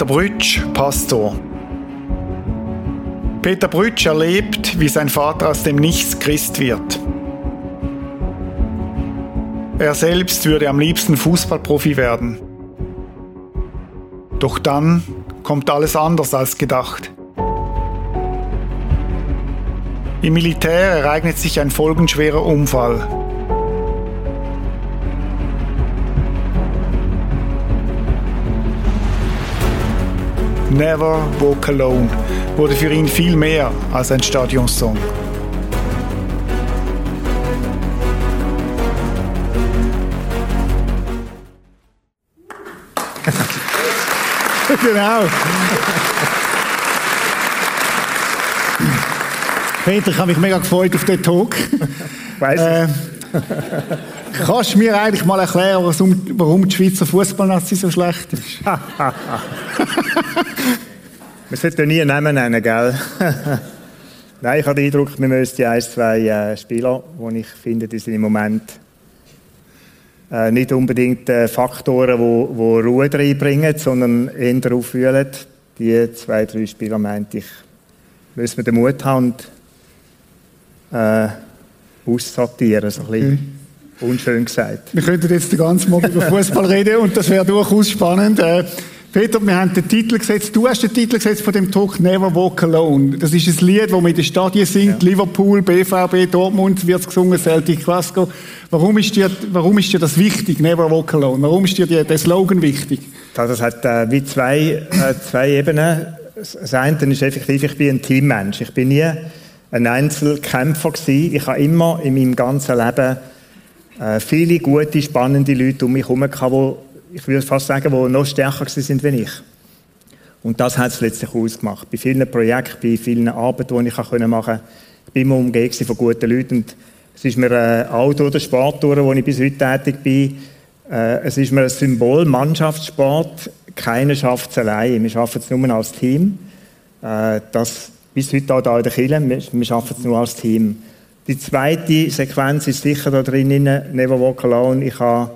Peter Brütsch, Pastor. Peter Brütsch erlebt, wie sein Vater aus dem Nichts Christ wird. Er selbst würde am liebsten Fußballprofi werden. Doch dann kommt alles anders als gedacht. Im Militär ereignet sich ein folgenschwerer Unfall. Never Walk Alone wurde für ihn viel mehr als ein Stadionsong. genau. Peter, ich habe mich mega gefreut auf den Talk. Weiss äh, Kannst du mir eigentlich mal erklären, warum die Schweizer Fußballnazi so schlecht ist? Wir sollten nie einen Namen nennen, gell? Nein, ich habe den Eindruck, wir müssten ein, zwei äh, Spieler, die ich finde, die sind im Moment äh, nicht unbedingt äh, Faktoren, die, die Ruhe reinbringen, sondern eher auffühlen. Die zwei, drei Spieler, meinte ich, müssen wir den Mut haben und äh, aussortieren, so ein bisschen. Mhm. Unschön gesagt. Wir könnten jetzt den ganzen Morgen über Fußball reden und das wäre durchaus spannend. Äh, Peter, wir haben den Titel gesetzt, du hast den Titel gesetzt von dem Talk Never Walk Alone. Das ist ein Lied, das man in den Stadien singt, ja. Liverpool, BVB, Dortmund wird es gesungen, Celtic Glasgow. Warum ist, dir, warum ist dir das wichtig, Never Walk Alone? Warum ist dir der Slogan wichtig? Das hat äh, wie zwei, äh, zwei Ebenen. Das eine ist effektiv, ich bin ein Teammensch. Ich bin nie ein Einzelkämpfer gewesen. Ich habe immer in meinem ganzen Leben äh, viele gute, spannende Leute um mich herum gehabt, ich würde fast sagen, die noch stärker sind wie ich. Und das hat es letztlich ausgemacht. Bei vielen Projekten, bei vielen Arbeiten, die ich machen konnte, ich bin immer umgeben von guten Leuten. Und es ist mir äh, auch durch den Sport, durch, wo ich bis heute tätig bin, äh, es ist mir ein Symbol, Mannschaftssport, keiner schafft es allein. Wir schaffen es nur als Team. Äh, das bis heute auch da in der Kirche, wir, schaffen es nur als Team. Die zweite Sequenz ist sicher da drin, Never Walk Alone. Ich habe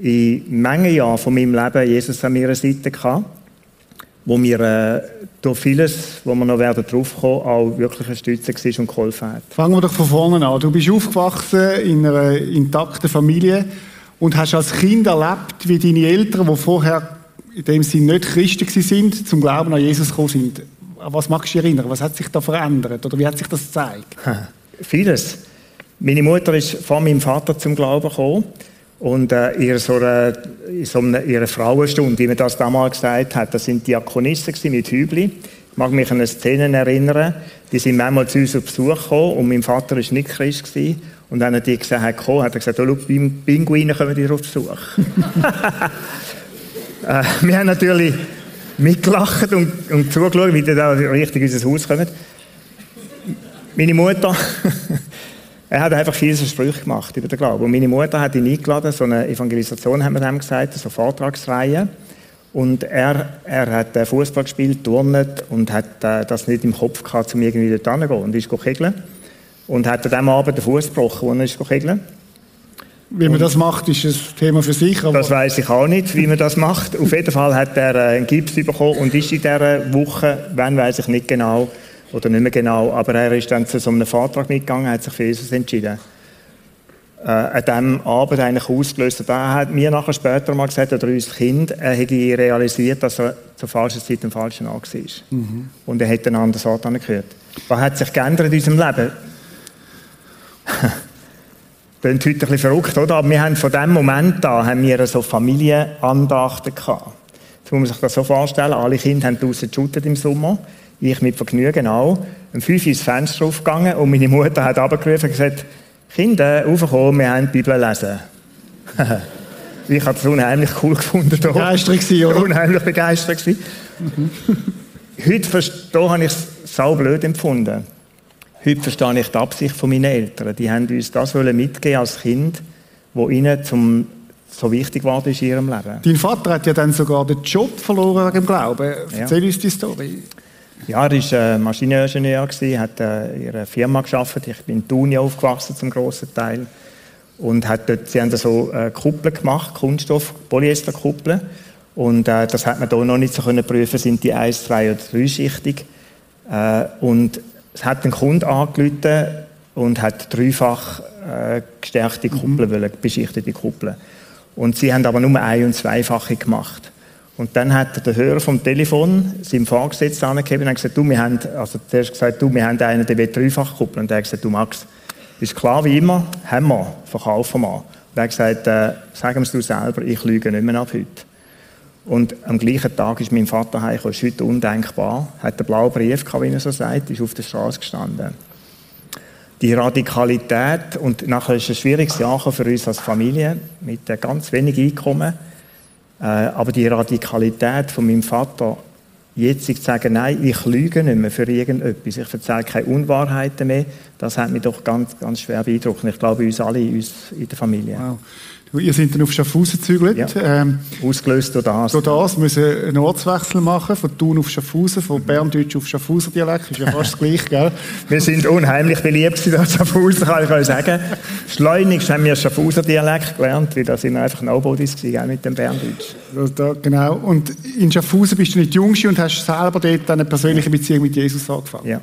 in Mengen Jahren von meinem Leben Jesus an meiner Seite gehabt, wo mir äh, durch vieles, wo wir noch werden draufkommen, auch wirklich eine Stütze war und geholfen hat. Fangen wir doch von vorne an. Du bist aufgewachsen in einer intakten Familie und hast als Kind erlebt, wie deine Eltern, die vorher in dem Sinne nicht Christen sind, zum Glauben an Jesus gekommen sind. An was magst du dich erinnern? Was hat sich da verändert? Oder wie hat sich das gezeigt? Vieles. Meine Mutter ist vor meinem Vater zum Glauben gekommen. Und äh, in so einer, in so einer ihrer Frauenstunde, wie man das damals gesagt hat, das sind Diakonisten mit Hübli. Ich mag mich an eine Szene erinnern, die sind manchmal zu uns auf Besuch gekommen und mein Vater war nicht Christ. Gewesen. Und wenn er die gesehen hat, hat er gesagt, oh, schau, Pinguine kommen dir auf Besuch. äh, wir haben natürlich mitgelacht und, und zugeschaut, wie die da richtig in unser Haus kommen. Meine Mutter er hat einfach viele Sprüche gemacht über den Glauben. Und meine Mutter hat ihn eingeladen, so eine Evangelisation, haben wir dem gesagt, so eine Vortragsreihe. Und er, er hat äh, Fußball gespielt, turnet und hat äh, das nicht im Kopf gehabt, um irgendwie dort hinzugehen. Und ist kegeln. Und hat an diesem Abend den Fuß gebrochen, als er ist kegeln. Wie man das macht, ist ein Thema für sich. das weiß ich auch nicht, wie man das macht. Auf jeden Fall hat er äh, einen Gips bekommen und ist in dieser Woche, wann weiß ich nicht genau, oder nicht mehr genau, aber er ist dann zu so einem Vortrag mitgegangen, hat sich für Jesus entschieden. Äh, an diesem Abend eigentlich ausgelöst. Und er hat mir nachher später mal gesagt, oder uns Kind, er hätte realisiert, dass er zur falschen Zeit am falschen Ort war. Mhm. Und er hätte einen anderen Ort angehört. Was hat sich geändert in unserem Leben? Klingt heute ein bisschen verrückt, oder? Aber wir haben von dem Moment an haben wir so Familienandachten gehabt. Jetzt muss man sich das so vorstellen, alle Kinder haben draußen geshootet im Sommer. Ich mit Vergnügen auch. Um fünf ins Fenster aufgegangen und meine Mutter hat abgerufen und gesagt, Kinder, aufkommen, wir haben die Bibel lesen. ich habe es unheimlich cool gefunden. Begeistert gewesen, oder? Unheimlich begeistert gewesen. Mhm. Heute verstehe, habe ich es sau blöd empfunden. Heute verstehe ich die Absicht von meinen Eltern. Die haben uns das mitgeben als Kind, wo ihnen zum so wichtig war in ihrem Leben. Dein Vater hat ja dann sogar den Job verloren wegen dem Glauben. Erzähl ja. uns die Story. Ja, er war äh, Maschineningenieur, hat äh, in einer Firma gearbeitet. Ich bin in Thun aufgewachsen zum grossen Teil. Und hat dort, sie haben so äh, Kuppeln gemacht, Kunststoff, Polyesterkuppeln. Und äh, das hat man hier noch nicht so können prüfen, sind die 1, 2 oder 3 schichtig. Äh, und es hat ein Kunde angerufen und hat dreifach äh, gestärkte Kuppeln, mhm. beschichtete Kuppeln. Und sie haben aber nur ein- und zweifache gemacht. Und dann hat der Hörer vom Telefon seinem Vorgesetzten angegeben und gesagt, du, wir haben, also zuerst gesagt, du, wir haben einen, der will dreifach kuppeln. Und er hat gesagt, du Max, ist klar wie immer, haben wir, verkaufen wir. Und er hat gesagt, äh, sag mir du selber, ich lüge nicht mehr ab heute. Und am gleichen Tag ist mein Vater heimgekommen, ist heute undenkbar, hat einen blauen Brief gehabt, wie er so sagt, ist auf der Straße gestanden. Die Radikalität, und nachher ist es ein schwieriges Jahr für uns als Familie, mit ganz wenig Einkommen, äh, aber die Radikalität von meinem Vater, jetzt zu sagen, nein, ich lüge nicht mehr für irgendetwas, ich erzähle keine Unwahrheiten mehr, das hat mich doch ganz, ganz schwer beeindruckt. Ich glaube, uns alle, uns in der Familie. Wow. Ihr seid dann auf Schaffhausen gezügelt. Ja. Ähm, Ausgelöst durch das. Durch das müssen einen Ortswechsel machen, von Thun auf Schaffhausen, von Berndeutsch auf Schaffhauser Dialekt. Ist ja fast das Gleiche, gell? Wir sind unheimlich beliebt in Schaffhausen, kann ich euch sagen. Schleunigst haben wir Schaffhauser Dialekt gelernt, weil da sind wir einfach Nobodies gewesen, mit dem Berndeutsch. Da, genau. Und in Schaffhausen bist du nicht Jungste und hast selber dort eine persönliche Beziehung mit Jesus angefangen. Ja.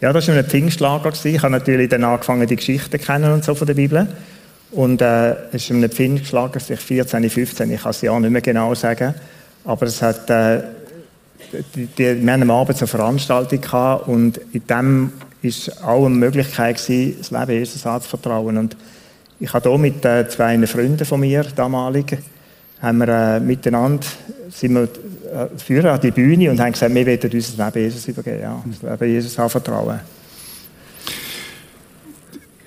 Ja, das war ein Pfingstlager. Ich habe natürlich dann angefangen, die Geschichten kennen und so von der Bibel. Und äh, es ist Pfinn geschlagen, sich 14, 15, ich kann es ja nicht mehr genau sagen. Aber es hat, äh, die, die, wir haben am Abend eine Veranstaltung gehabt und in dem ist auch eine Möglichkeit gewesen, das Leben Jesus anzuvertrauen. Und ich habe hier mit äh, zwei Freunden von mir, damaligen, haben wir äh, miteinander, sind wir äh, führen an die Bühne und haben gesagt, wir wollen unser Leben Jesus übergeben, ja, das Leben Jesus anvertrauen.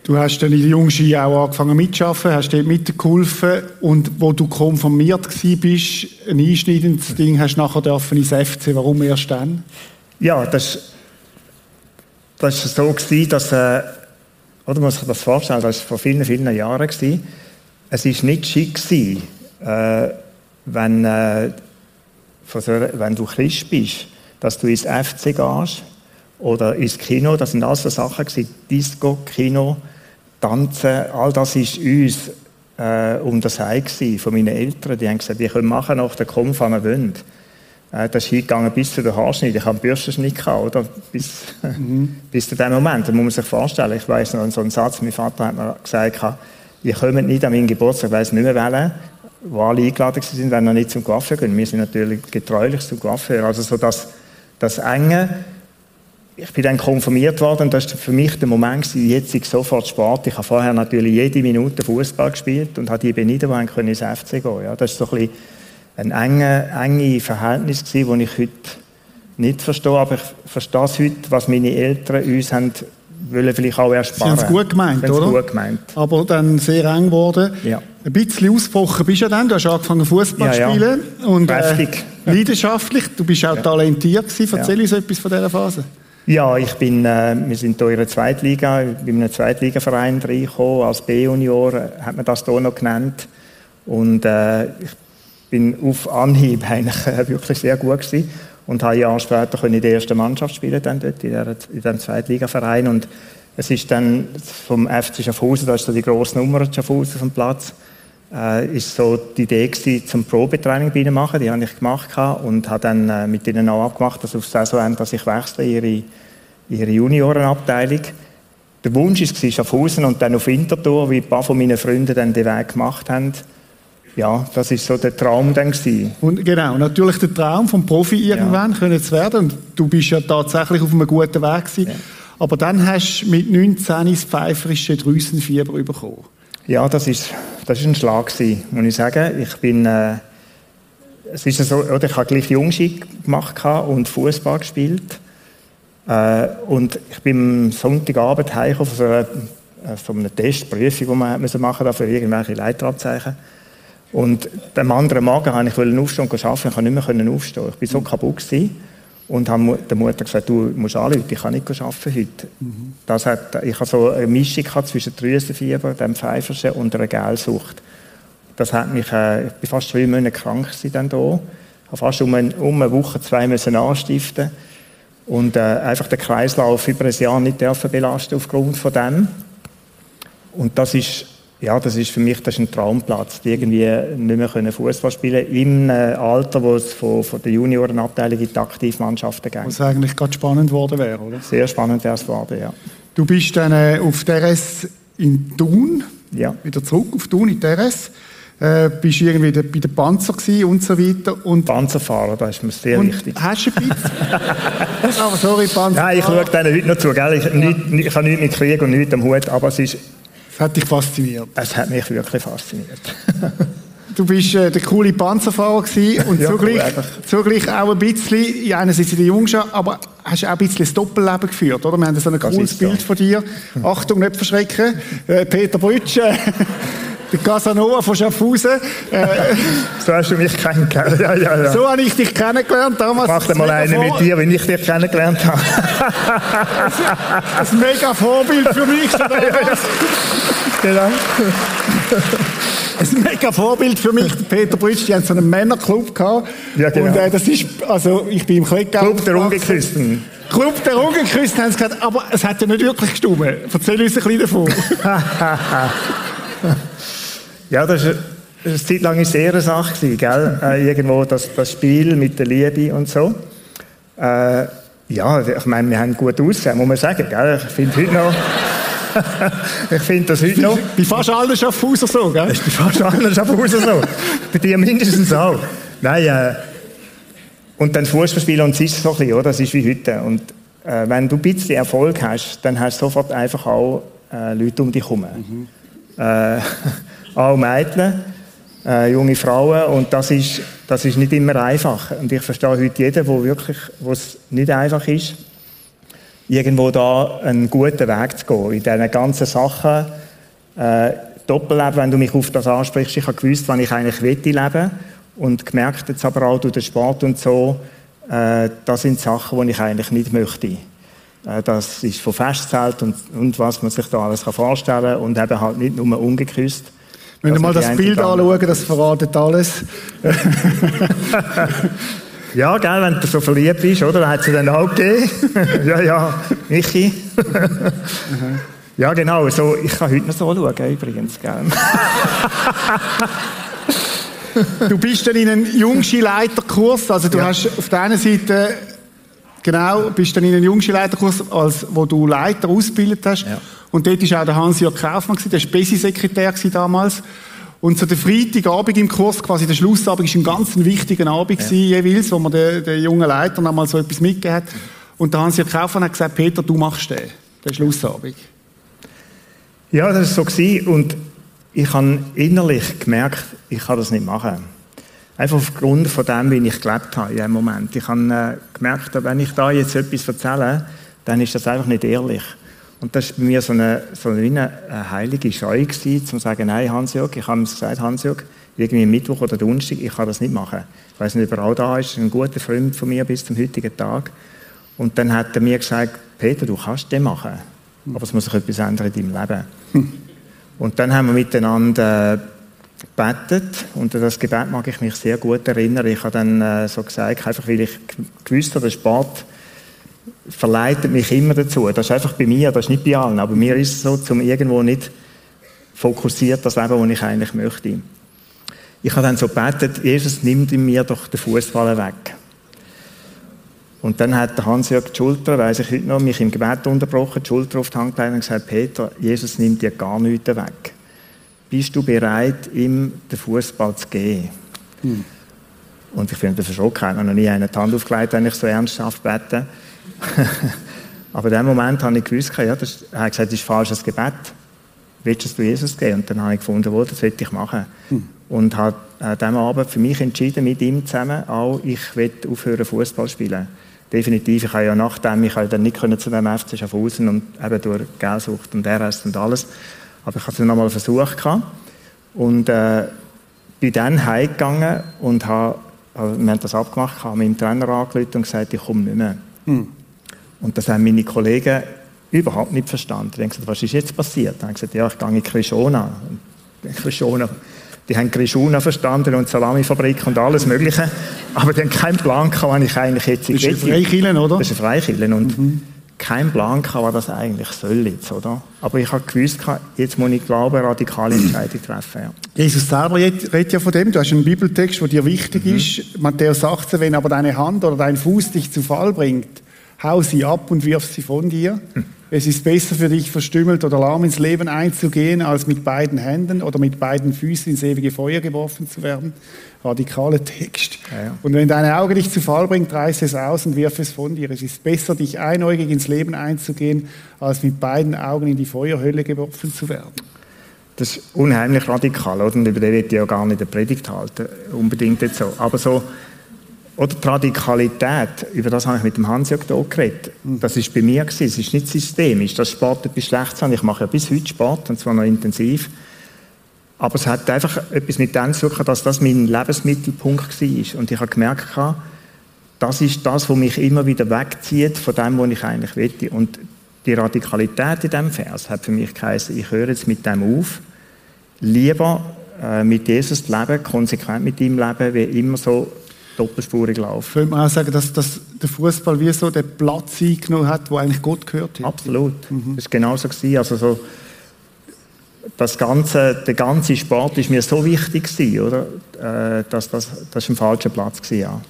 Du hast dann in der Jungski auch angefangen mitzuarbeiten, hast dort mitgeholfen und wo du konformiert bist, ein einschneidendes Ding, hast du nachher dürfen ins FC. Warum erst dann? Ja, das, das war so, gewesen, dass, äh, oder muss ich das vorstellen, das war vor vielen, vielen Jahren. Gewesen. Es war nicht schick, gewesen, äh, wenn, äh, wenn du Christ bist, dass du ins FC gehst oder ins Kino, das sind alles so Sachen gewesen, Disco, Kino, Tanzen, all das ist uns äh, untersagt von meinen Eltern. Die haben gesagt, wir können machen nach der Kampf, was wir wollen. Äh, das ist hingegangen bis zu der Haarschnitt. Ich habe einen Bürstenschnitt gehabt, oder? Bis, mhm. bis zu dem Moment. Da muss man sich vorstellen. Ich weiß noch so einen Satz, mein Vater hat mir gesagt, ihr kommt nicht an meinen Geburtstag, ich weiß nicht mehr wählen, wo alle eingeladen sind, wenn wir nicht zum Coiffeur gehen. Wir sind natürlich getreulich zum Coiffeur. Also so das, das Enge, ich bin dann konfirmiert worden und das war für mich der Moment, jetzt ich sofort Sport. Ich habe vorher natürlich jede Minute Fußball gespielt und habe die beniden, die ins FC gehen ja, Das war so ein, ein enge, enge Verhältnis, das ich heute nicht verstehe, aber ich verstehe es heute, was meine Eltern uns haben wollen vielleicht auch ersparen. Sie haben es gut gemeint, oder? gut gemeint. Aber dann sehr eng geworden. Ja. Ein bisschen ausgebrochen bist du ja dann. Du hast angefangen Fußball zu ja, spielen. Ja. Und, äh, leidenschaftlich. Du bist auch talentiert gewesen. Erzähl uns etwas von dieser Phase. Ja, ich bin, äh, wir sind hier in der Zweitliga, ich bin in einem Zweitligaverein reingekommen, als B-Junior, äh, hat man das hier noch genannt. Und äh, ich bin auf Anhieb eigentlich äh, wirklich sehr gut gewesen und habe Jahre später in der ersten Mannschaft spielen dann dort, in, der, in diesem Zweitligaverein. Und es ist dann vom FC Schaffhausen, da ist so die grosse Nummer Schaffhausen vom Platz, äh, ist so die Idee gewesen, zum Probetraining bei ihnen machen. Die habe ich gemacht und habe dann äh, mit ihnen auch abgemacht, dass auf Saisonende, dass ich wechsle ihre, ihre Juniorenabteilung. Der Wunsch war Schaffhausen und dann auf Winterthur, wie ein paar von meinen Freunden dann den Weg gemacht haben. Ja, das ist so der Traum dann gewesen. Und genau, natürlich der Traum vom Profi irgendwann ja. können zu werden. Und du bist ja tatsächlich auf einem guten Weg gewesen. Ja. Aber dann hast du mit 19 das pfeiferische Drüsenfieber bekommen. Ja, das ist, das ist ein Schlag gewesen, muss ich sagen. Ich bin, äh, es ist so, oder ich habe gleich Jungski gemacht und Fußball gespielt. Äh, und ich bin am Sonntagabend heimgekommen von so einer, äh, von einer Testprüfung, die man machen musste für irgendwelche Leiterabzeichen. Und am anderen Morgen wollte ich aufstehen und arbeiten. Ich konnte nicht mehr aufstehen. Ich war so kaputt. Gewesen und habe der Mutter gesagt, du musst anrufen, ich kann nicht arbeiten heute. Mhm. Das hat, ich hatte so eine Mischung zwischen Drüsenfieber, dem Pfeiferschen und einer Gelsucht. Das hat mich, äh, ich bin fast zwei Monate krank dann da. Ich habe fast um, eine, um eine Woche, zwei müssen anstiften und äh, einfach den Kreislauf über ein Jahr nicht dürfen belasten aufgrund von dem. Und das ist ja, das ist für mich das ist ein Traumplatz, die irgendwie nicht mehr Fußball spielen können, im Alter, wo es von, von der Juniorenabteilung in die Aktivmannschaften geht. Was eigentlich gerade spannend geworden wäre, oder? Sehr spannend wäre es geworden, ja. Du bist dann äh, auf DRS in Thun, ja. wieder zurück auf Thun in DRS. Äh, bist irgendwie bei den Panzer und so weiter. Und Panzerfahrer, das ist mir sehr und wichtig. Hast du ein bisschen? aber sorry, Panzer. Nein, ich schaue denen heute noch zu, gell? Ich, ja. nicht, ich habe nichts mit Krieg und nichts am Hut, aber es ist es hat dich fasziniert? Es hat mich wirklich fasziniert. du bist äh, der coole Panzerfahrer gewesen und ja, zugleich, cool, zugleich auch ein bisschen, ja, einerseits in der Jungschar, aber hast auch ein bisschen das Doppelleben geführt, oder? Wir haben so ein cooles Bild so. von dir. Achtung, nicht verschrecken. Äh, Peter Brütsch, der Casanova von Schaffhausen. Äh, so hast du mich kennengelernt. Ja, ja, ja. So habe ich dich kennengelernt. Damals Mach mal eine mit dir, wenn ich dich kennengelernt habe. ein mega Vorbild für mich. genau. ein mega Vorbild für mich, Peter Brütsch, die haben so einen Männerclub gehabt. Ja, genau. Und äh, das ist, also ich bin im Klettgau. Club der Ungeküssten. Club der Ungeküssten haben sie gesagt, aber es hat ja nicht wirklich gestimmt. Erzähl uns ein bisschen davon. Ja, das war eine Zeit lang eine sehr Sache, gewesen, gell? Äh, irgendwo das, das Spiel mit der Liebe und so. Äh, ja, ich meine, wir haben gut ausgesehen, muss man sagen, gell? Ich finde heute noch... ich finde das heute noch... Bei fast allen Schaffhauser so, gell? Ist bei fast allen Schaffhauser so. bei dir mindestens auch. Nein, äh, und dann Fußballspielen und es ist so ein bisschen, oder? Das ist wie heute. Und äh, wenn du ein bisschen Erfolg hast, dann hast du sofort einfach auch äh, Leute um dich herum. Mhm. Äh, auch Mädchen, äh, junge Frauen und das ist, das ist nicht immer einfach. Und ich verstehe heute jeden, wo wirklich, wo es nicht einfach ist, irgendwo da einen guten Weg zu gehen. In diesen ganzen Sachen, äh, Doppelleben, wenn du mich auf das ansprichst, ich habe gewusst, wann ich eigentlich leben will und gemerkt jetzt aber auch durch den Sport und so, äh, das sind Sachen, die ich eigentlich nicht möchte. Äh, das ist von Festzelt und, und was man sich da alles vorstellen kann und eben halt nicht nur ungeküsst. Wenn wir also mal das Bild anschauen, das verratet alles. ja, gell, wenn du so verliebt bist, oder? Hat sie dann auch gegeben. ja, ja, Michi. ja, genau, so, ich kann heute noch so schauen, übrigens, gell. du bist dann in einen Jungskileiterkurs, also du ja. hast auf der einen Seite Genau, bist dann in einen Jungskileiterkurs, als wo du Leiter ausgebildet hast. Ja. Und dort war auch der Hans-Jörg Kaufmann, der war Besi-Sekretär damals. Und so der Freitagabend im Kurs, quasi der Schlussabend, war ein ganz wichtiger Abend ja. jeweils, wo man den, den jungen Leiter nochmal so etwas mitgegeben hat. Und der Hans-Jörg Kaufmann hat gesagt, Peter, du machst den, den Schlussabend. Ja, das war so. Und ich habe innerlich gemerkt, ich kann das nicht machen. Einfach aufgrund von dem, wie ich gelebt habe in diesem Moment. Ich habe äh, gemerkt, wenn ich da jetzt etwas erzähle, dann ist das einfach nicht ehrlich. Und das war bei mir so eine, so eine, eine heilige Scheu, gewesen, zu sagen, nein, Hans-Jörg, ich habe ihm gesagt, Hans-Jörg, irgendwie Mittwoch oder Donnerstag, ich kann das nicht machen. Ich weiß nicht, ob er auch da ist, ein guter Freund von mir bis zum heutigen Tag. Und dann hat er mir gesagt, Peter, du kannst den machen, aber es muss sich etwas ändern in deinem Leben. Hm. Und dann haben wir miteinander gebetet und an das Gebet mag ich mich sehr gut erinnern. Ich habe dann äh, so gesagt, einfach weil ich gewusst habe, der Sport verleitet mich immer dazu. Das ist einfach bei mir, das ist nicht bei allen, aber mir ist es so, zum irgendwo nicht fokussiert das Leben, das ich eigentlich möchte. Ich habe dann so gebetet, Jesus, nimm in mir doch den Fußball weg. Und dann hat Hans-Jörg die Schulter, weiss ich heute noch, mich im Gebet unterbrochen, die Schulter auf die Hand gelegt und gesagt, Peter, Jesus nimmt dir gar nichts weg. Bist du bereit, ihm den Fußball zu geben? Hm. Und ich finde das schon keiner, noch nie eine Hand aufgelegt, wenn ich so ernsthaft bete. Aber in dem Moment habe ich gewusst, ja, das, er hat gesagt, das ist falsches Gebet. Willst du Jesus geben? Und dann habe ich gefunden, wo, das will ich machen. Hm. Und habe an diesem Abend für mich entschieden, mit ihm zusammen, auch ich will aufhören Fußball spielen. Definitiv, ich habe ja nachdem, ich dann nicht zu dem FC Schaffhausen und eben durch Geldsucht und RS und alles. Aber ich hatte es nochmal versucht. Und äh, bin dann heimgegangen und habe, also wir haben das abgemacht, habe meinem Trainer angerufen und gesagt, ich komme nicht mehr. Hm. Und das haben meine Kollegen überhaupt nicht verstanden. Die haben gesagt, was ist jetzt passiert? Dann haben gesagt, ja, ich gehe in Krishona. Krishona. Die haben Krishona verstanden und Salamifabrik und alles Mögliche. Aber die haben keinen Plan gehabt, wann ich eigentlich jetzt in Das ist ein Freikillen, oder? Das ist ein Freikillen. Und mhm. Keinen Plan gehabt, was das eigentlich soll jetzt, oder? Aber ich habe gewusst, jetzt muss ich glauben, eine radikale Entscheidung treffen. Ja. Jesus selber redet ja von dem. Du hast einen Bibeltext, der dir wichtig mhm. ist. Matthäus 18, wenn aber deine Hand oder dein Fuß dich zu Fall bringt, hau sie ab und wirf sie von dir. Mhm. Es ist besser für dich, verstümmelt oder lahm ins Leben einzugehen, als mit beiden Händen oder mit beiden Füßen ins ewige Feuer geworfen zu werden. Radikaler Text. Ja, ja. Und wenn deine Auge dich zu Fall bringt, reiß es aus und wirf es von dir. Es ist besser, dich einäugig ins Leben einzugehen, als mit beiden Augen in die Feuerhölle geworfen zu werden. Das ist unheimlich radikal, oder? Und über den wird ja gar nicht eine Predigt halten, unbedingt jetzt so. Aber so, oder die Radikalität, über das habe ich mit dem Hans-Jörg hier geredet. Das ist bei mir gewesen. Es ist nicht systemisch, dass Sport etwas Schlechtes. Ich mache ja bis heute Sport, und zwar noch intensiv. Aber es hat einfach etwas mit dem zu tun, dass das mein Lebensmittelpunkt war. Und ich habe gemerkt, das ist das, was mich immer wieder wegzieht von dem, was ich eigentlich will. Und die Radikalität in diesem Vers hat für mich geheißen, ich höre jetzt mit dem auf, lieber äh, mit Jesus leben, konsequent mit ihm leben, wie immer so doppelspurig laufen. Könnte man auch sagen, dass, dass der Fußball wie so den Platz eingenommen hat, wo eigentlich Gott gehört hat? Absolut. Mhm. Das war genau so. Gewesen. Also so, das ganze, der ganze Sport ist mir so wichtig gewesen, oder? Äh, dass das, das ist ein falscher Platz gewesen, ja.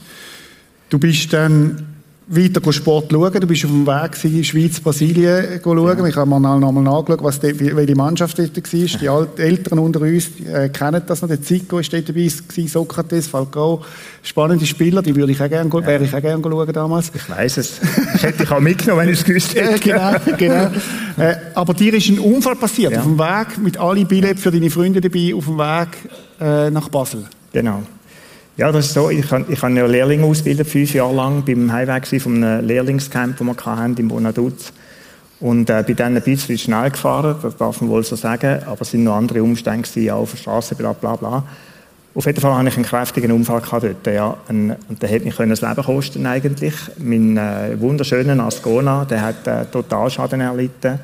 Du bist dann weiter Sport schauen. Du bist auf dem Weg in Schweiz, Brasilien schauen. Ja. Ich habe mal nochmal nachgeschaut, was die, welche Mannschaft dort war. Die Alt Eltern unter uns äh, kennen das noch. Der Zico war dort dabei, Sokrates, Falcao. Spannende Spieler, die würde ich auch gerne, ja. wäre ich auch gerne schauen damals. Ich weiß es. Das hätte ich auch mitgenommen, wenn ich es gewusst hätte. genau, genau. Äh, aber dir ist ein Unfall passiert, ja. auf dem Weg, mit allen Billets für deine Freunde dabei, auf dem Weg äh, nach Basel. Genau. Ja, das ist so. Ich habe ich ja Lehrlinge ausgebildet, fünf Jahre lang, beim Heimweg von einem Lehrlingscamp, das wir hatten, in Bonaduz. Und äh, bin dann ein bisschen schnell gefahren, das darf man wohl so sagen, aber es sind noch andere Umstände gewesen, auf der Straße, bla bla bla. Auf jeden Fall hatte ich einen kräftigen Unfall gehabt dort, ja. Und, und der hat mich das Leben kosten eigentlich. Mein äh, wunderschöner Ascona, der hat äh, Totalschaden erlitten.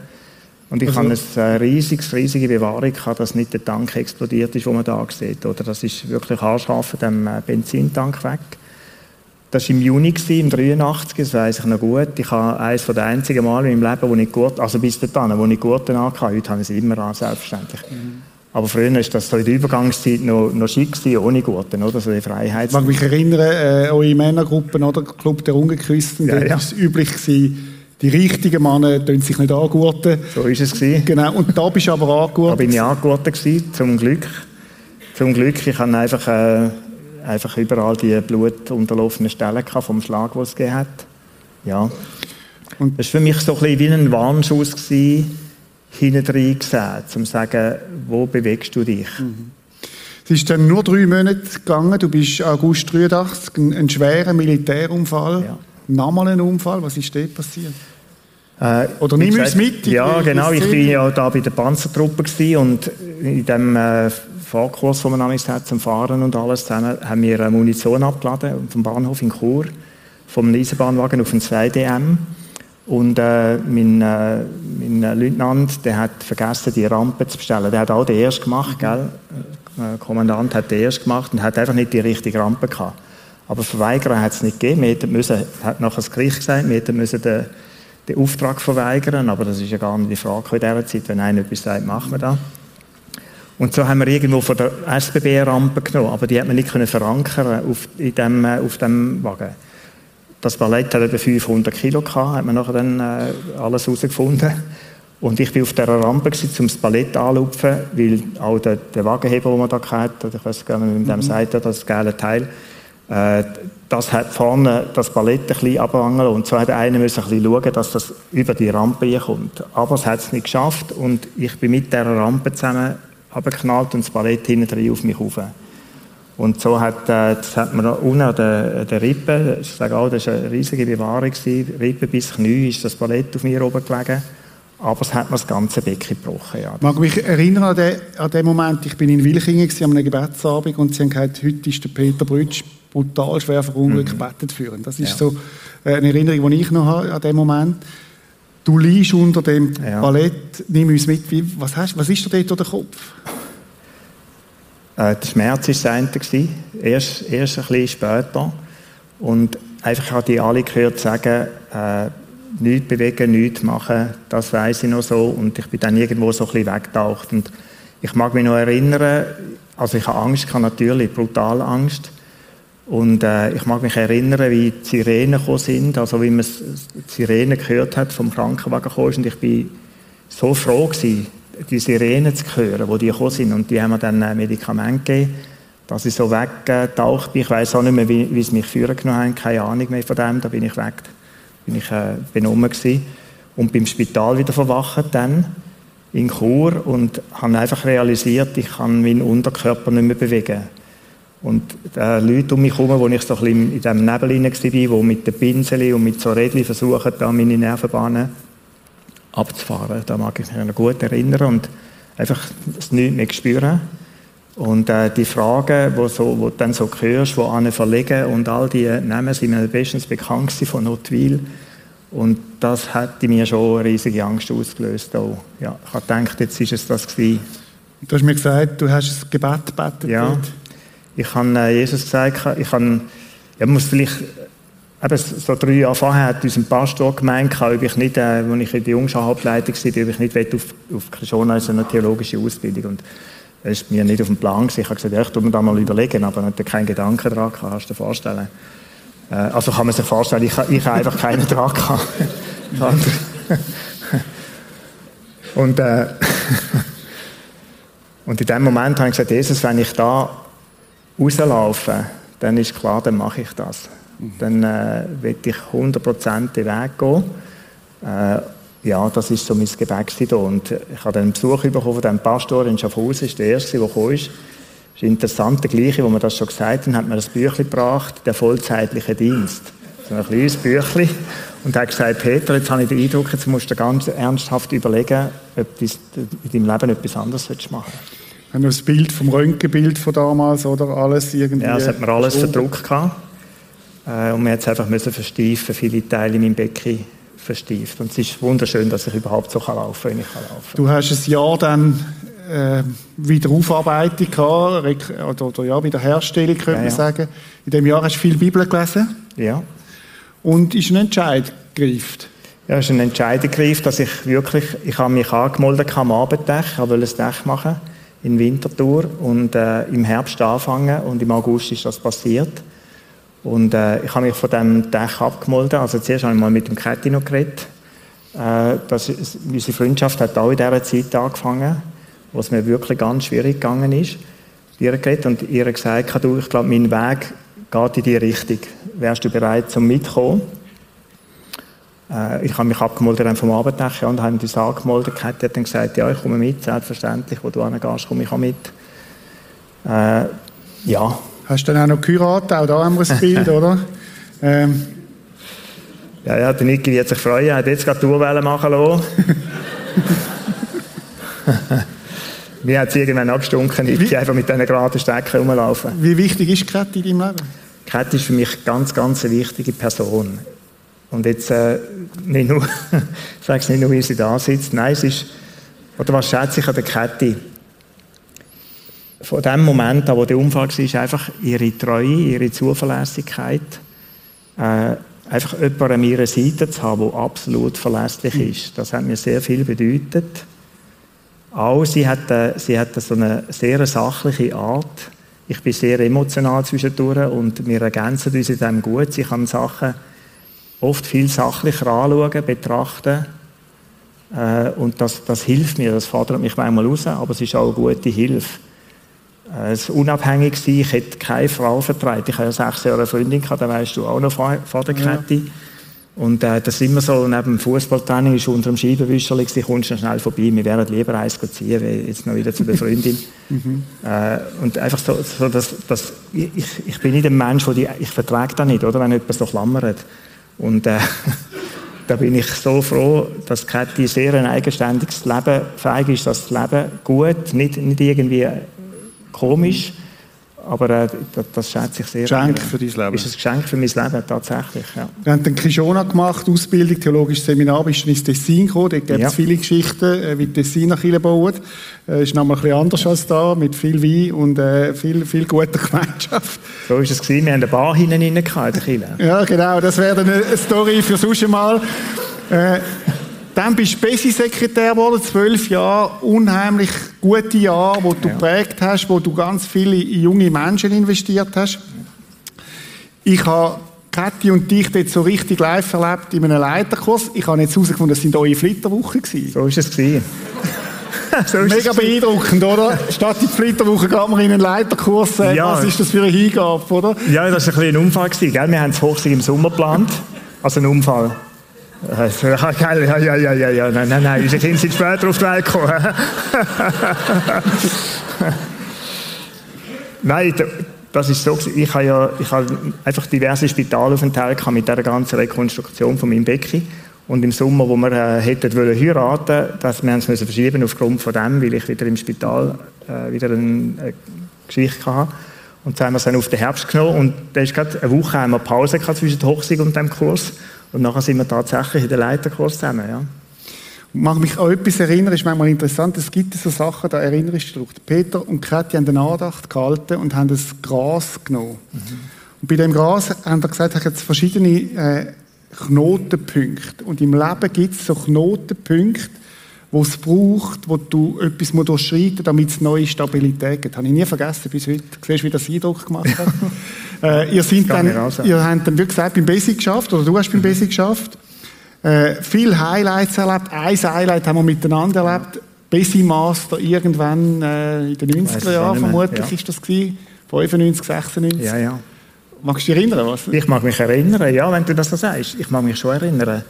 Und ich also, habe eine äh, riesiges, riesige Bewahrung dass nicht der Tank explodiert ist, den man da sieht. Oder das ist wirklich haarscharf von dem äh, Benzintank weg. Das war im Juni, im 83, das weiß ich noch gut. Ich habe eines der einzigen Mal in meinem Leben, wo ich Gurten, also bis dahin, wo ich Gurten hatte, heute habe ich sie immer an, selbstverständlich. Mhm. Aber früher war das so in der Übergangszeit noch, noch schick gewesen, ohne Gurten, oder? So die Freiheit. Ich mag mich erinnern, äh, eure Männergruppen, oder? Club der Ungeküssten, ja, ja. war es üblich gewesen, die richtigen Männer tun sich nicht angurten. So ist es gewesen. Genau. Und da bist du aber angurtet. Da bin ich angurtet gewesen, zum Glück. Zum Glück. Ich hatte einfach, äh, einfach überall die blutunterlaufenden Stellen vom Schlag, den es gegeben hat. Ja. Und das war für mich so ein bisschen wie ein Warnschuss gewesen, hinten gesehen, um zu sagen, wo bewegst du dich? Mhm. Es ist dann nur drei Monate gegangen. Du bist August 83, ein, ein schwerer Militärunfall. Ja nochmal einen Unfall? Was ist dort passiert? Äh, Oder nimm uns mit? Ja, genau. Ich war ja da bei der Panzertruppe und in dem äh, Fahrkurs, den man hat, zum Fahren und alles zusammen, haben wir äh, Munition abgeladen vom Bahnhof in Chur, vom Eisenbahnwagen auf den 2DM. Und äh, mein, äh, mein Leutnant, der hat vergessen, die Rampe zu bestellen. Der hat auch den erst gemacht, gell? Der Kommandant hat den erst gemacht und hat einfach nicht die richtige Rampe gehabt. Aber verweigern hat es nicht gegeben. Wir müssen, hat nachher das Gericht gesagt, wir müssen den, den Auftrag verweigern, aber das ist ja gar nicht die Frage in dieser Zeit. Wenn einer etwas sagt, machen wir das. Und so haben wir irgendwo von der SBB-Rampe genommen, aber die hat man nicht können verankern auf, in dem, auf dem Wagen. Das Ballett hat etwa 500 Kilo gehabt, hat man nachher dann äh, alles herausgefunden. Und ich war auf dieser Rampe, gewesen, um das Ballett anzulupfen, weil auch der, der Wagenheber, den man da hatte, ich weiß gar nicht, mit dem mhm. sagt, das geile Teil, das hat vorne das Ballett ein bisschen abgehangen und so hat einer müssen ein bisschen schauen, dass das über die Rampe kommt. Aber es hat es nicht geschafft und ich bin mit dieser Rampe zusammen abgeknallt und das Ballett hinten auf mich rauf. Und so hat, äh, das hat man unten an der, der Rippe, ich sage auch, das war eine riesige Bewahrung, Rippe bis Knie ist das Ballett auf mir oben gelegen. Aber es hat mir das ganze Becken gebrochen. Ja. Ich mag mich erinnern an den, an den Moment, ich bin in Wilchingen an einem Gebetsabend und sie haben gesagt, heute ist der Peter Brütsch brutal schwer verunglückt mhm. bettet führen. Das ist ja. so äh, eine Erinnerung, die ich noch habe an dem Moment. Du liegst unter dem ja. Ballett, nimm uns mit, wie, was, hast, was ist dir dort durch den Kopf? Äh, der Schmerz war das eine, erst, erst ein bisschen später. Und einfach habe ich alle gehört sagen, äh, nichts bewegen, nichts machen, das weiß ich noch so. Und ich bin dann irgendwo so ein bisschen weggetaucht. Und ich mag mich noch erinnern, also ich habe Angst, gehabt, natürlich, brutal Angst. Und äh, ich mag mich erinnern, wie die Sirenen gekommen sind, also wie man die Sirenen gehört hat, vom Krankenwagen gekommen und ich bin so froh gewesen, die Sirenen zu hören, wo die gekommen sind. Und die haben mir dann ein Medikament gegeben, dass ich so weggetaucht bin. Ich weiß auch nicht mehr, wie, wie sie mich führen genommen haben, keine Ahnung mehr von dem, da bin ich weg, bin ich äh, benommen gewesen. Und beim Spital wieder verwacht dann in Chur und habe einfach realisiert, ich kann meinen Unterkörper nicht mehr bewegen. Und äh, Leute um mich herum, wo ich so ein bisschen in diesem Nebel war, die mit den Pinseln und mit so Rädchen versuchen, da meine Nervenbahnen abzufahren. Da mag ich mich noch gut erinnern und einfach das nichts mehr spüren. Und äh, die Fragen, die so, wo du dann so hörst, die einen verlegen und all die Namen sind mir bestens bekannt von Notwil. Und das hat mir schon eine riesige Angst ausgelöst. Auch. Ja, ich habe gedacht, jetzt ist es das gewesen. Du hast mir gesagt, du hast ein Gebet gebetet. Ja. Ich habe äh, Jesus gesagt, ich habe, ja, muss vielleicht, eben so drei Jahre vorher hat unser Pastor gemeint, ob ich nicht, äh, als ich in der Jungscharableitung war, ob ich nicht auf, auf Krishona also eine theologische Ausbildung und das ist mir nicht auf dem Plan gewesen. Ich habe gesagt, ja, ich tue mir da mal überlegen, aber ich keinen Gedanken dran gehabt, kannst du dir vorstellen. Äh, also kann man sich vorstellen, ich, ich habe einfach keinen dran gehabt. und, äh, und in dem Moment habe ich gesagt, Jesus, wenn ich da rauslaufe, dann ist klar, dann mache ich das. Dann äh, will ich 100% den Weg gehen. Äh, ja, das ist so mein Gebet hier. Und ich habe dann einen Besuch bekommen von diesem Pastor in Schaffhausen, ist der erste, der ist. Das ist interessant, der gleiche, wo man das schon gesagt hat, hat mir das Büchlein gebracht, der vollzeitliche Dienst. So ein kleines Büchlein. Und hat gesagt, Peter, jetzt habe ich den Eindruck, jetzt musst du ganz ernsthaft überlegen, ob du in deinem Leben etwas anderes machen willst. Haben das Bild vom Röntgenbild von damals oder alles irgendwie? Ja, es hat mir alles verdruckt gehabt. Äh, und man hat es einfach müssen versteifen, viele Teile in meinem Becken verstieft. Und es ist wunderschön, dass ich überhaupt so laufen kann, wenn ich kann laufen Du hast ein Jahr dann äh, wieder Aufarbeitung gehabt, oder, oder ja, Wiederherstellung, könnte ja, man ja. sagen. In dem Jahr hast du viel Bibel gelesen. Ja. Und ist ein Entscheid gegriffen? Ja, es ist ein Entscheid gegriffen, dass ich wirklich, ich habe mich angemeldet am Abenddach, ich wollte ein Dach machen in Winterthur und äh, im Herbst anfangen und im August ist das passiert. Und äh, ich habe mich von dem Dach abgemolden. Also zuerst habe ich mal mit dem Ketti noch geredet. Äh, das, unsere Freundschaft hat auch in dieser Zeit angefangen, wo es mir wirklich ganz schwierig gegangen ist. Ihr geredet und ihr gesagt, du, ich glaube, mein Weg geht in die Richtung. Wärst du bereit, zum mitkommen? Äh, ich habe mich abgemolden vom Abenddach und habe das angemeldet. Ketti hat dann gesagt, ja, ich komme mit, selbstverständlich, wo du hingehst, komme ich auch mit. Äh, ja, Hast du dann auch noch geheiratet? Auch da haben wir ein Bild, oder? Ähm. Ja, ja, der Niki wird sich freuen. Er hat jetzt gerade Tourwellen machen lassen. Mir hat es irgendwann abgestunken, ich einfach mit diesen geraden Strecken rumlaufen. Wie wichtig ist Kette in deinem Leben? Kette ist für mich ganz, ganz eine wichtige Person. Und jetzt äh, nicht nur, ich sage es nicht nur, wie sie da sitzt. Nein, es ist, oder was schätze ich an der Kette? von dem Moment an, wo der Unfall war, einfach ihre Treue, ihre Zuverlässigkeit, äh, einfach jemanden an ihrer Seite zu haben, der absolut verlässlich mhm. ist. Das hat mir sehr viel bedeutet. Auch sie hat, äh, sie hat so eine sehr sachliche Art. Ich bin sehr emotional zwischendurch und wir ergänzen uns in dem gut. Sie kann Sachen oft viel sachlicher anschauen, betrachten. Äh, und das, das hilft mir, das fordert mich manchmal raus, aber es ist auch eine gute Hilfe es unabhängig sein. Ich hätte keine Frau vertraut. Ich habe ja sechs Jahre eine Freundin gehabt, da weißt du auch noch vor der Kette. Ja. Und äh, das ist immer so, neben dem Fußballtraining ist unter dem Scheibenwischer, sie kommst du schnell vorbei, wir werden lieber eins ziehen, wie jetzt noch wieder zu der Freundin. mhm. äh, und einfach so, so dass, dass ich, ich bin nicht ein Mensch, der die, ich vertrage das nicht, oder, wenn jemand so klammert. Und äh, da bin ich so froh, dass Kathi sehr ein eigenständiges Leben fähig ist, das Leben gut, nicht, nicht irgendwie komisch, aber äh, das, das schätze ich sehr. Geschenk für dein Leben. Ist ein Geschenk für mein Leben, tatsächlich, ja. Wir haben dann Kishona gemacht, Ausbildung, theologisches Seminar, bist du ins Tessin gekommen, dort gibt es ja. viele Geschichten, äh, wie Tessin nach bauen. Äh, ist nochmal ein bisschen anders als da, mit viel Wein und äh, viel, viel guter Gemeinschaft. So ist es gewesen, wir haben eine Bar hinten in der Kirche. Ja, genau, das wäre eine Story für sonst mal. Äh, dann bist du Besi-Sekretär geworden, zwölf Jahre, unheimlich gute Jahre, wo du ja. geprägt hast, wo du ganz viele junge Menschen investiert hast. Ich habe Kathi und dich dort so richtig live erlebt in einem Leiterkurs. Ich habe jetzt herausgefunden, das sind eure Flitterwochen gewesen. So ist es gewesen. so Mega beeindruckend, oder? Statt die Flitterwoche geht man in einen Leiterkurs. Äh, ja. Was ist das für eine Hingabe, oder? Ja, das war ein, ein Unfall. Gewesen, gell? Wir haben das Hochsee im Sommer geplant. Also ein Unfall. Ja, ja, ja, ja, ja, nein, nein, nein, unsere Kinder sind später auf die Welt gekommen. nein, das ist so, ich habe ja ich habe einfach diverse Spitalaufenthalte mit dieser ganzen Rekonstruktion von meinem Becken. Und im Sommer, wo wir äh, hätten wollen heiraten, dass wir uns müssen verschieben aufgrund von dem, weil ich wieder im Spital äh, wieder eine äh, Geschichte hatte. Und so haben wir es dann auf den Herbst genommen. Und da ist gerade eine Woche haben Pause zwischen der Hochzeit und dem Kurs. Und nachher sind wir tatsächlich in den Leiterkurs zusammen. Ja. Mag mich an etwas erinnern, ist manchmal interessant, es gibt so Sachen, da erinnerst du dich. Peter und Kathi haben eine Andacht gehalten und haben das Gras genommen. Mhm. Und bei dem Gras haben sie gesagt, ich jetzt verschiedene äh, Knotenpunkte. Und im Leben gibt es so Knotenpunkte, wo es braucht, wo du etwas durchschreiten musst, damit es neue Stabilität gibt. Das habe ich nie vergessen bis heute. Du siehst, wie das Eindruck gemacht hat. äh, ihr, sind dann, ihr habt dann, wie gesagt, beim Basic geschafft, oder du hast beim mhm. Basic geschafft. Äh, viele Highlights erlebt. Ein Highlight haben wir miteinander erlebt. Basic Master irgendwann äh, in den 90er Jahren, vermutlich ja. ist das gewesen. 95, 96. Ja, ja. Magst du dich erinnern? Was? Ich mag mich erinnern, ja, wenn du das so sagst. Ich mag mich schon erinnern.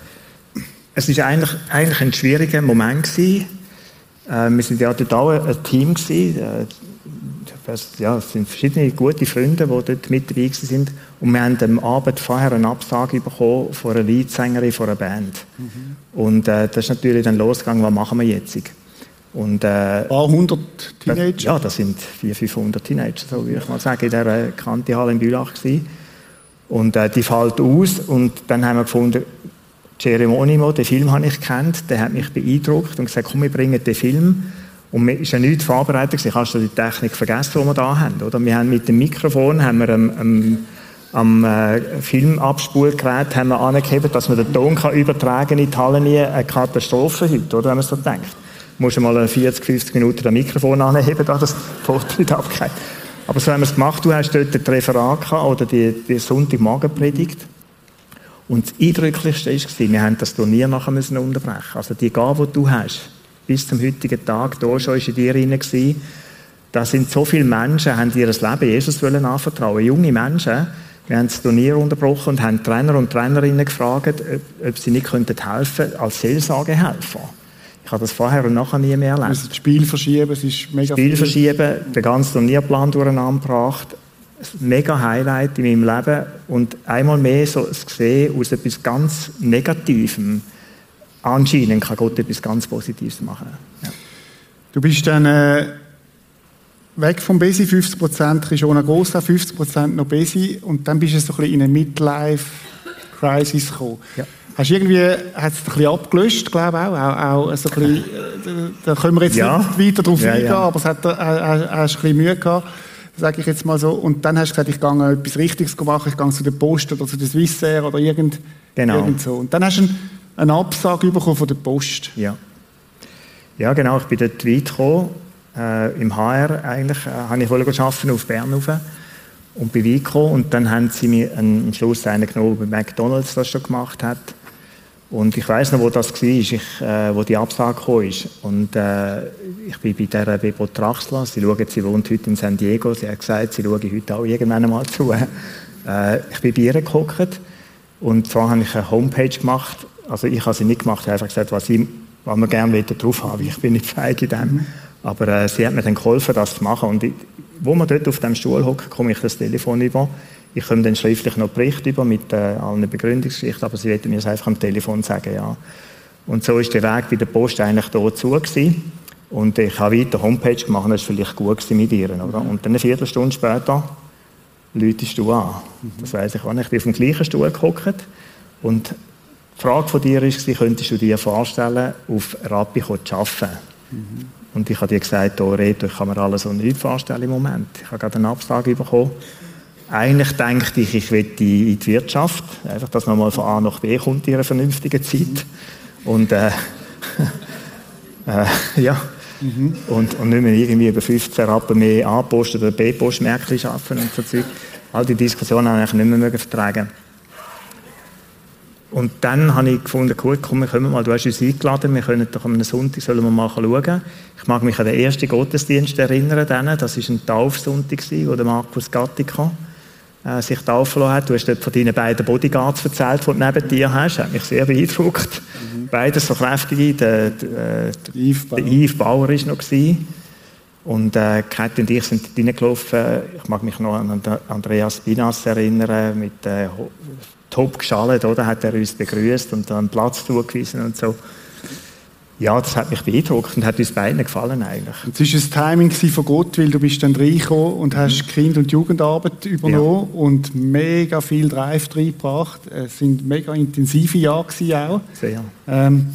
Es war eigentlich, eigentlich ein schwieriger Moment. Gewesen. Äh, wir sind ja dort auch ein Team. Gewesen. Äh, ja, es sind verschiedene gute Freunde, die dort mit dabei sind. Und wir haben am Abend vorher eine Absage bekommen von einer Leadsängerin von einer Band. Mhm. Und äh, das ist natürlich dann losgegangen, was machen wir jetzt? Und, äh, Ein paar hundert Teenager? Das, ja, das sind 400, 500 Teenager, so würde ich mal sagen, in dieser Kantihalle in Bülach gewesen. Und äh, die fällt aus und dann haben wir gefunden, Geronimo, den Film habe ich kennt, der hat mich beeindruckt und gesagt, komm, wir bringen den Film. Und mir ist ja nichts vorbereitet, ich habe schon die Technik vergessen, die wir da haben. Oder? Wir haben mit dem Mikrofon haben wir am, am, am äh, Filmabspulgerät haben wir angehebt, dass man den Ton kann übertragen in die Halle nie eine Katastrophe heute, oder, wenn man so denkt musst du mal 40, 50 Minuten das Mikrofon anheben, da das Vortritt abgeht. Aber so haben wir es gemacht. Du hast dort das Referat gehabt, oder die, die Sonntagmorgenpredigt. Und das Eindrücklichste war, wir haben das Turnier nachher müssen unterbrechen. Also die Gabe, die du hast, bis zum heutigen Tag, da schon in dir drin da sind so viele Menschen, haben ihr Leben Jesus wollen anvertrauen. Junge Menschen, wir haben das Turnier unterbrochen und haben Trainer und Trainerinnen gefragt, ob, ob sie nicht helfen könnten als Seelsorgehelfer. Ich habe das vorher und nachher nie mehr erlebt. Das Spiel verschieben, es ist mega Spiel viel. verschieben, den ganzen Turnierplan durcheinander gebracht. Ein mega Highlight in meinem Leben und einmal mehr so das Gesehen aus etwas ganz Negativem. Anscheinend kann Gott etwas ganz Positives machen. Ja. Du bist dann äh, weg vom Besi, 50 Prozent ist ohne Großteil, 50 Prozent noch Besi und dann bist du so ein bisschen in eine Midlife-Crisis gekommen. Ja. Hast du irgendwie, hat es ein bisschen abgelöscht, glaube ich auch, auch, auch so ein bisschen, äh, da können wir jetzt ja. nicht weiter drauf ja, eingehen, aber es hat, äh, hast ein bisschen Mühe gehabt, sage ich jetzt mal so. Und dann hast du gesagt, ich gehe etwas Richtiges machen, ich gehe zu der Post oder zu der Swissair oder irgend, genau. irgend so. Und dann hast du eine Absage bekommen von der Post. Ja. Ja, genau, ich bin dort weit gekommen, äh, im HR eigentlich, äh, habe ich arbeiten auf Bern rauf und bin weit gekommen und dann haben sie mir am Schluss einen genommen, bei McDonalds das schon gemacht hat und ich weiß noch, wo das war, ich, äh, wo die Absage kam. Und äh, ich bin bei der Bebo Traxler. Sie schauen, sie wohnt heute in San Diego. Sie hat gesagt, sie schaue heute auch irgendwann einmal zu. Äh, ich bin bei ihr geguckt. Und zwar habe ich eine Homepage gemacht. Also ich habe sie nicht gemacht, ich habe einfach gesagt, was, ich, was wir gerne drauf haben. Ich bin nicht feig in dem. Aber äh, sie hat mir dann geholfen, das zu machen. Und ich, wo man dort auf dem Stuhl hockt, komme ich das Telefon über ich komme dann schriftlich noch Bericht über mit äh, allen Begründungsgeschichten, aber sie wollten mir es einfach am Telefon sagen, ja. Und so ist der Weg bei der Post eigentlich da zu gewesen. Und ich habe weiter Homepage gemacht, das war vielleicht gut mit ihr, oder? Und dann eine Viertelstunde später läutest du an. Das weiß ich auch nicht. Ich bin auf dem gleichen Stuhl gehockt und die Frage von dir war, könntest du dir vorstellen, auf Rappi zu arbeiten? Mhm. Und ich habe dir gesagt, oh, Reto, ich kann mir alles so nicht vorstellen im Moment. Ich habe gerade eine Absage bekommen eigentlich denke ich, ich will in die Wirtschaft, einfach, dass man mal von A nach B kommt in einer vernünftigen Zeit. Und äh, äh, ja, mhm. und, und nicht mehr irgendwie über 15 Rappen mehr A-Post oder B-Post-Märkte arbeiten und so Zeug. All die Diskussionen habe ich nicht mehr vertragen. Und dann habe ich gefunden, gut, komm, wir kommen mal, du hast uns eingeladen, wir können doch am Sonntag sollen wir mal schauen. Ich mag mich an den ersten Gottesdienst erinnern, das war ein Taufsonntag, wo der Markus Gattika äh, sich taufen hat. Du hast dort von deinen beiden Bodyguards erzählt, die du neben dir hast. Das hat mich sehr beeindruckt. Beides so kräftige. Der, der, der Yves Bauer, ist noch gewesen. Und äh, Kate und ich sind reingelaufen. Ich mag mich noch an Andreas Binas erinnern, mit äh, top geschallt, oder? Hat er uns begrüßt und dann Platz zugewiesen und so. Ja, das hat mich beeindruckt und hat uns beiden gefallen eigentlich. Es war ein Timing von Gott, weil du bist dann reingekommen und hast mhm. Kind- und Jugendarbeit übernommen ja. und mega viel Drive reingebracht. Es sind mega intensive Jahre auch. Sehr. Ähm,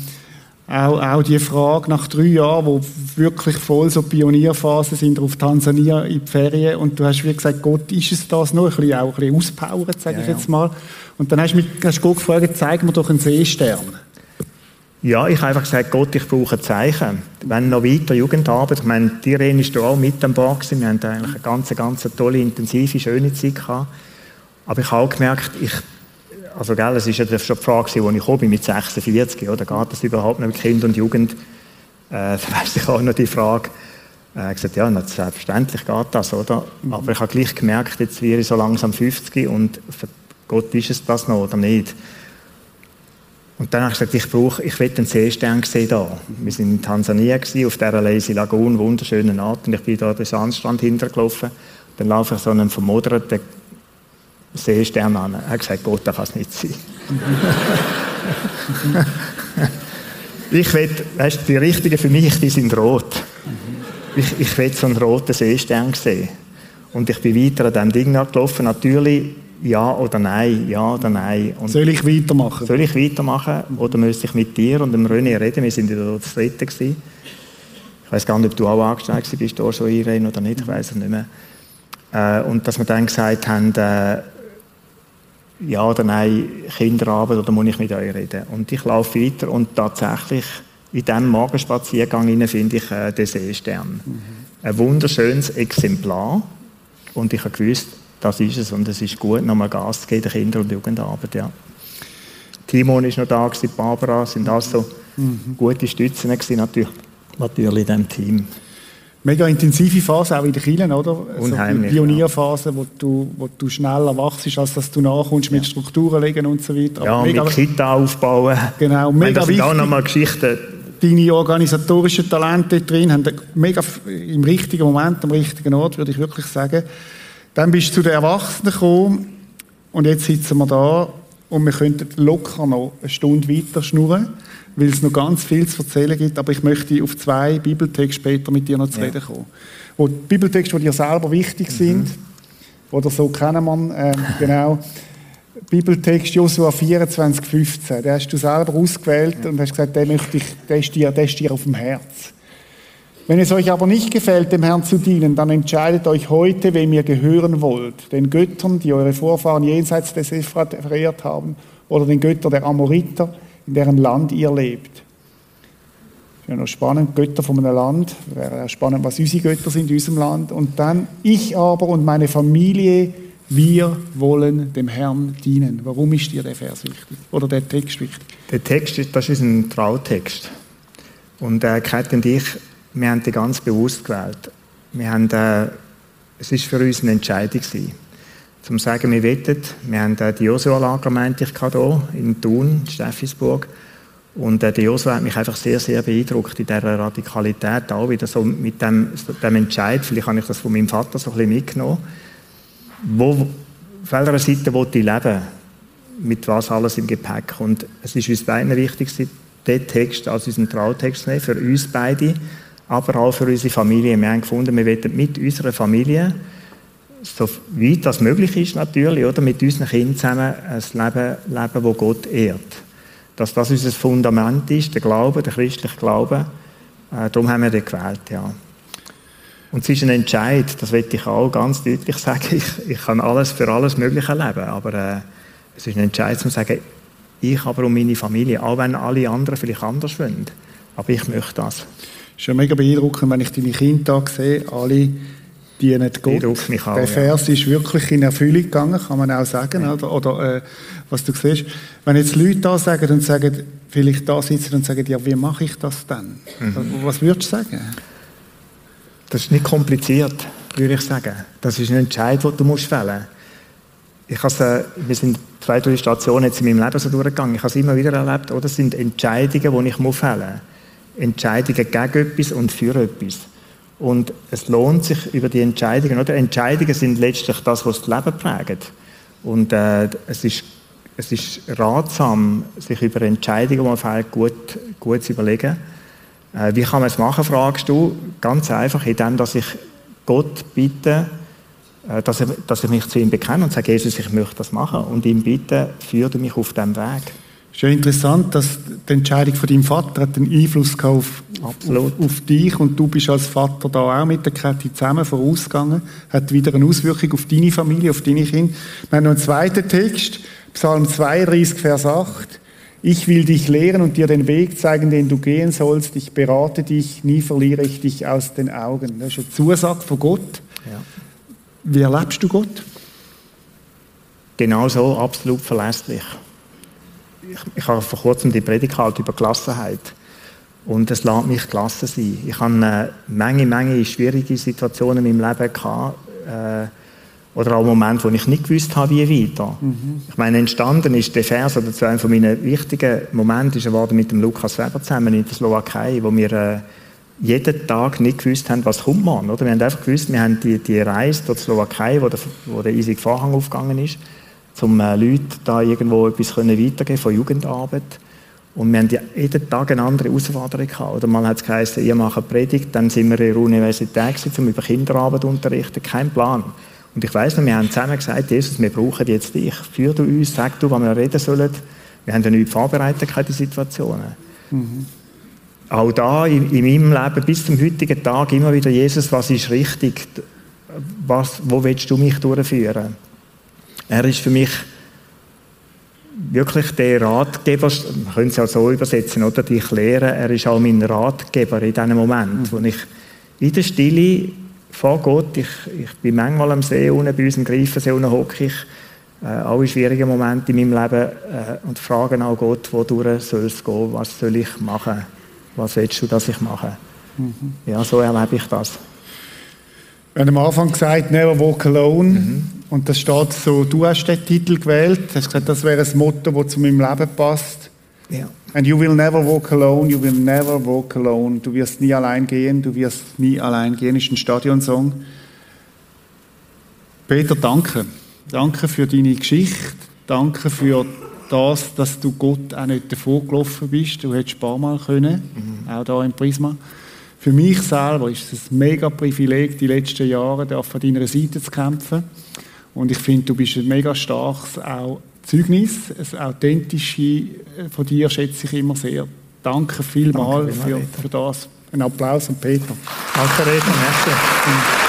auch, auch die Frage nach drei Jahren, wo wirklich voll so Pionierphase sind, auf Tansania in die Ferien und du hast wie gesagt, Gott, ist es das noch? Ein bisschen, auch ein bisschen auspowert, sage ja, ich jetzt mal. Und dann hast du, mich, hast Gott gefragt, zeig mir doch einen Seestern. Ja, ich habe einfach gesagt, Gott, ich brauche ein Zeichen. Wenn noch weiter Jugendarbeit, ich meine, die Irene ist da auch mit am Bord gewesen. Wir haben eigentlich eine ganz, ganz tolle, intensive, schöne Zeit gehabt. Aber ich habe auch gemerkt, ich, also, gell, es ist ja schon die Frage, wo ich komme, mit 46, oder? Geht das überhaupt noch mit Kind und Jugend? Äh, da weiss ich auch noch die Frage. Äh, ich gesagt, ja, selbstverständlich geht das, oder? Mhm. Aber ich habe gleich gemerkt, jetzt wäre ich so langsam 50 und für Gott ist es das noch oder nicht? Und dann habe ich gesagt, ich brauche, ich will einen Seestern sehen da. Wir sind in Tansania gewesen, auf dieser Lazy Lagoon, wunderschönen Ort, und ich bin da den Sandstrand hintergelaufen. Dann laufe ich so einen vermoderten Seestern an. Er hat gesagt, Gott, das kann es nicht sein. ich will, weißt du, die richtigen für mich, die sind rot. Ich, ich will so einen roten Seestern sehen. Und ich bin weiter an diesem Ding nachgelaufen. Natürlich ja oder nein, ja oder nein. Und soll ich weitermachen? Soll ich weitermachen oder müsste ich mit dir und dem René reden? Wir sind ja dort das Dritte gewesen. Ich weiß gar nicht, ob du auch angestellt bist, da schon Irene oder nicht, ich weiß es nicht mehr. Äh, und dass wir dann gesagt haben, äh, ja oder nein, Kinderarbeit oder muss ich mit euch reden? Und ich laufe weiter und tatsächlich in diesem Morgenspaziergang finde ich äh, den Seestern. Mhm. Ein wunderschönes Exemplar. Und ich habe gewusst, das ist es und es ist gut, nochmal Gas zu geben, der Kinder- und Jugendarbeit, ja. Timon ist noch da, gewesen, Barbara, sind also mhm. gute Stützen gewesen, natürlich, natürlich in diesem Team. Mega intensive Phase auch in den Kirchen, oder? Unheimlich. So Pionierphase, ja. wo, du, wo du schneller wachst, als dass du nachkommst ja. mit Strukturen legen und so weiter. Ja, mega, mit Kita aufbauen. Genau, mega das wichtig. sind auch nochmal Geschichten. Deine organisatorischen Talente drin haben mega im richtigen Moment, am richtigen Ort, würde ich wirklich sagen. Dann bist du zu den Erwachsenen gekommen und jetzt sitzen wir da und wir könnten locker noch eine Stunde weiter schnurren, weil es noch ganz viel zu erzählen gibt. Aber ich möchte auf zwei Bibeltexte später mit dir noch zu reden kommen. Wo die Bibeltexte, die dir selber wichtig mhm. sind, oder so kennen man, äh, genau. Bibeltext Josua 24, 15. Den hast du selber ausgewählt ja. und hast gesagt, den möchte ich, der ist dir, der ist dir auf dem Herz. Wenn es euch aber nicht gefällt, dem Herrn zu dienen, dann entscheidet euch heute, wem ihr gehören wollt. Den Göttern, die eure Vorfahren jenseits des Ephrat verehrt haben, oder den Göttern der Amoriter, in deren Land ihr lebt. Das ja noch spannend, Götter von einem Land. Wäre spannend, was unsere Götter sind in unserem Land. Und dann, ich aber und meine Familie, wir wollen dem Herrn dienen. Warum ist dir der Vers wichtig? Oder der Text wichtig? Der Text, das ist ein Trautext. Und äh, Kat und ich wir haben die ganz bewusst gewählt. Wir haben, äh, es ist für uns eine Entscheidung gewesen. Zum sagen, wir wettet, wir haben äh, die Josua-Lager, meinte ich, hier in Thun, Steffisburg. Und äh, der Josua hat mich einfach sehr, sehr beeindruckt in dieser Radikalität, auch wieder so mit dem, dem Entscheid, vielleicht habe ich das von meinem Vater so ein bisschen mitgenommen, wo, auf welcher Seite wollte ich leben, mit was alles im Gepäck. Und es ist uns beiden wichtig, den Text als unseren Trautext zu nehmen, für uns beide, aber auch für unsere Familie. Wir haben gefunden, wir wollen mit unserer Familie, so weit das möglich ist natürlich, oder, mit unseren Kindern zusammen ein Leben leben, das Gott ehrt. Dass das unser Fundament ist, der Glaube, der christliche Glaube. Äh, darum haben wir den gewählt, ja. Und es ist ein Entscheid, das will ich auch ganz deutlich sagen. Ich, ich kann alles für alles Mögliche leben, aber äh, es ist ein Entscheid, zu sagen, ich aber um meine Familie, auch wenn alle anderen vielleicht anders wollen. Aber ich möchte das. Es ist ja mega beeindruckend, wenn ich deine Kinder sehe, alle dienen Gott. Mich auch, Der Vers ja. ist wirklich in Erfüllung gegangen, kann man auch sagen. Ja. Oder, oder äh, was du siehst. Wenn jetzt Leute da sagen und sagen, vielleicht da sitzen und sagen, ja, wie mache ich das dann? Mhm. Was würdest du sagen? Das ist nicht kompliziert, würde ich sagen. Das ist ein Entscheid, den du musst fällen ich habe wir sind zwei, drei Stationen jetzt in meinem Leben so durchgegangen. Ich habe es immer wieder erlebt, oder? Das sind Entscheidungen, die ich fällen muss. Entscheidungen gegen etwas und für etwas. Und es lohnt sich über die Entscheidungen, oder? Entscheidungen sind letztlich das, was das Leben prägt. Und äh, es, ist, es ist ratsam, sich über Entscheidungen, die man fällt, gut, gut zu überlegen. Äh, wie kann man es machen, fragst du? Ganz einfach, indem dass ich Gott bitte, äh, dass, er, dass ich mich zu ihm bekenne und sage, Jesus, ich möchte das machen und ihm bitte, führe mich auf diesem Weg. Ist ja interessant, dass die Entscheidung von deinem Vater hat einen Einfluss auf, auf, auf, dich und du bist als Vater da auch mit der Kette zusammen vorausgegangen, hat wieder eine Auswirkung auf deine Familie, auf deine Kinder. Wir haben noch einen zweiten Text, Psalm 32, Vers 8. Ich will dich lehren und dir den Weg zeigen, den du gehen sollst. Ich berate dich, nie verliere ich dich aus den Augen. Das ist eine Zusage von Gott. Ja. Wie erlebst du Gott? Genauso, absolut verlässlich. Ich, ich habe vor kurzem die Predigt gehalten über Gelassenheit. Und es lässt mich gelassen sein. Ich habe eine Menge, Menge schwierige Situationen in meinem Leben gehabt. Äh, oder auch Momente, wo ich nicht gewusst habe, wie weiter. Mhm. Ich meine, entstanden ist der Vers, oder zu einem von meinen wichtigen Momenten, ist er mit dem Lukas Weber zusammen in der Slowakei, wo wir äh, jeden Tag nicht gewusst haben, was kommt man. Oder? Wir haben einfach gewusst, wir haben die, die Reise durch die Slowakei, wo der, wo der eisige Vorhang aufgegangen ist, um äh, Leuten da irgendwo etwas können weitergeben von Jugendarbeit. Und wir haben jeden Tag eine andere Herausforderung gehabt. Oder mal hat es geheißen, ihr macht eine Predigt, dann sind wir in der Universität um über Kinderarbeit zu unterrichten. Kein Plan. Und ich weiss noch, wir haben zusammen gesagt, Jesus, wir brauchen jetzt dich. Führ du uns, sag du, was wir reden sollen. Wir haben ja nichts vorbereitet, keine Situationen. Mhm auch da in, in, meinem Leben bis zum heutigen Tag immer wieder, Jesus, was ist richtig? Was, wo willst du mich durchführen? Er ist für mich wirklich der Ratgeber, man könnte es ja so übersetzen, oder? Dich lehren. Er ist auch mein Ratgeber in diesem Moment, mhm. wo ich in der Stille vor Gott, ich, ich bin manchmal am See unten, bei uns im Greifensee unten hocke ich, äh, alle schwierigen Momente in meinem Leben äh, und frage auch Gott, wodurch soll es gehen, was soll ich machen? was willst du, dass ich mache? Mhm. Ja, so erlebe ich das. Wir haben am Anfang gesagt, never walk alone. Mhm. Und das steht so, du hast den Titel gewählt, hast gesagt, das wäre ein Motto, das zu meinem Leben passt. Ja. And you will never walk alone, you will never walk alone. Du wirst nie allein gehen, du wirst nie allein gehen, ist ein Stadionsong. Peter, danke. Danke für deine Geschichte. Danke für das, dass du Gott auch nicht davor gelaufen bist. Du hättest ein paar Mal können, mhm. auch hier im Prisma. Für mich selber ist es ein mega Privileg, die letzten Jahre auf deiner Seite zu kämpfen. Und ich finde, du bist ein mega starkes auch Zeugnis, ein authentisches äh, von dir schätze ich immer sehr. Danke vielmals für, für das. Ein Applaus an Peter. Danke, Reden. Merci.